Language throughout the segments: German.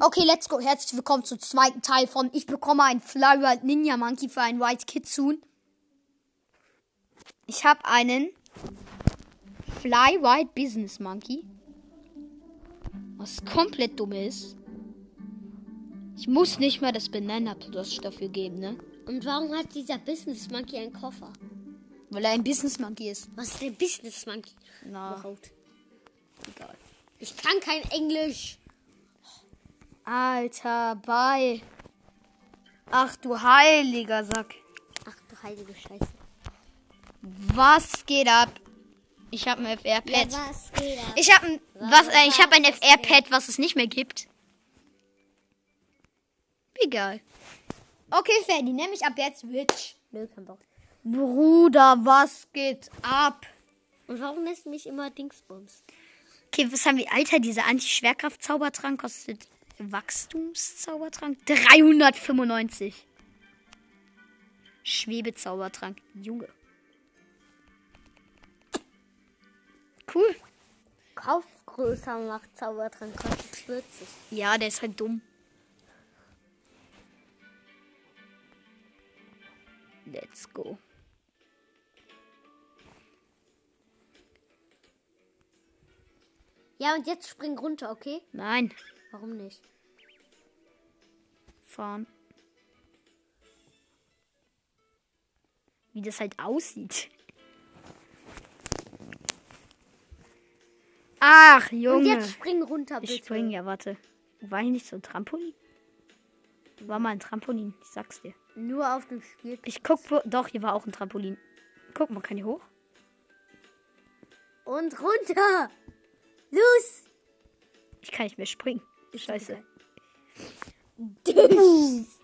Okay, let's go. Herzlich willkommen zum zweiten Teil von Ich bekomme ein Flywhite Ninja Monkey für ein White Kitsune. Ich habe einen Fly White Business Monkey. Was komplett dumm ist. Ich muss nicht mal das Banana dafür geben, ne? Und warum hat dieser Business Monkey einen Koffer? Weil er ein Business Monkey ist. Was ist der Business Monkey? Na, Überhaupt. egal. Ich kann kein Englisch. Alter, bei. Ach du heiliger Sack. Ach du heilige Scheiße. Was geht ab? Ich habe ein FR-Pad. Ja, was geht ab? Ich habe ein, was, äh, ich habe ein FR-Pad, was es nicht mehr gibt. Egal. Okay, Fanny, nenn mich ab jetzt Witch. Nö, kein Bock. Bruder, was geht ab? Und warum lässt du mich immer Dingsbums? Okay, was haben wir? Alter, dieser Anti-Schwerkraft-Zaubertrank kostet Wachstumszaubertrank 395. Schwebezaubertrank. Junge. Cool. Kaufgrößer macht Zaubertrank kostet 40. Ja, der ist halt dumm. Let's go. Ja, und jetzt spring runter, okay? Nein, Warum nicht? Fahren. Wie das halt aussieht. Ach, Und Junge. jetzt spring runter, bitte. ich spring, ja, warte. War hier nicht so ein Trampolin? War mal ein Trampolin, ich sag's dir. Nur auf dem Spiel. Ich guck, doch, hier war auch ein Trampolin. Guck mal, kann hier hoch? Und runter! Los! Ich kann nicht mehr springen. Scheiße.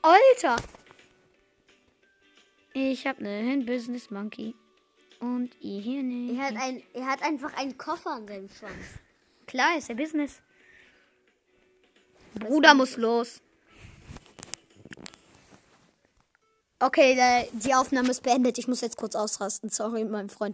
Alter! Ich hab einen Business Monkey. Und ihr hier nicht. Er hat, ein, er hat einfach einen Koffer an seinem Schwanz. Klar, ist ja Business. Bruder muss los. Okay, äh, die Aufnahme ist beendet. Ich muss jetzt kurz ausrasten. Sorry, mein Freund.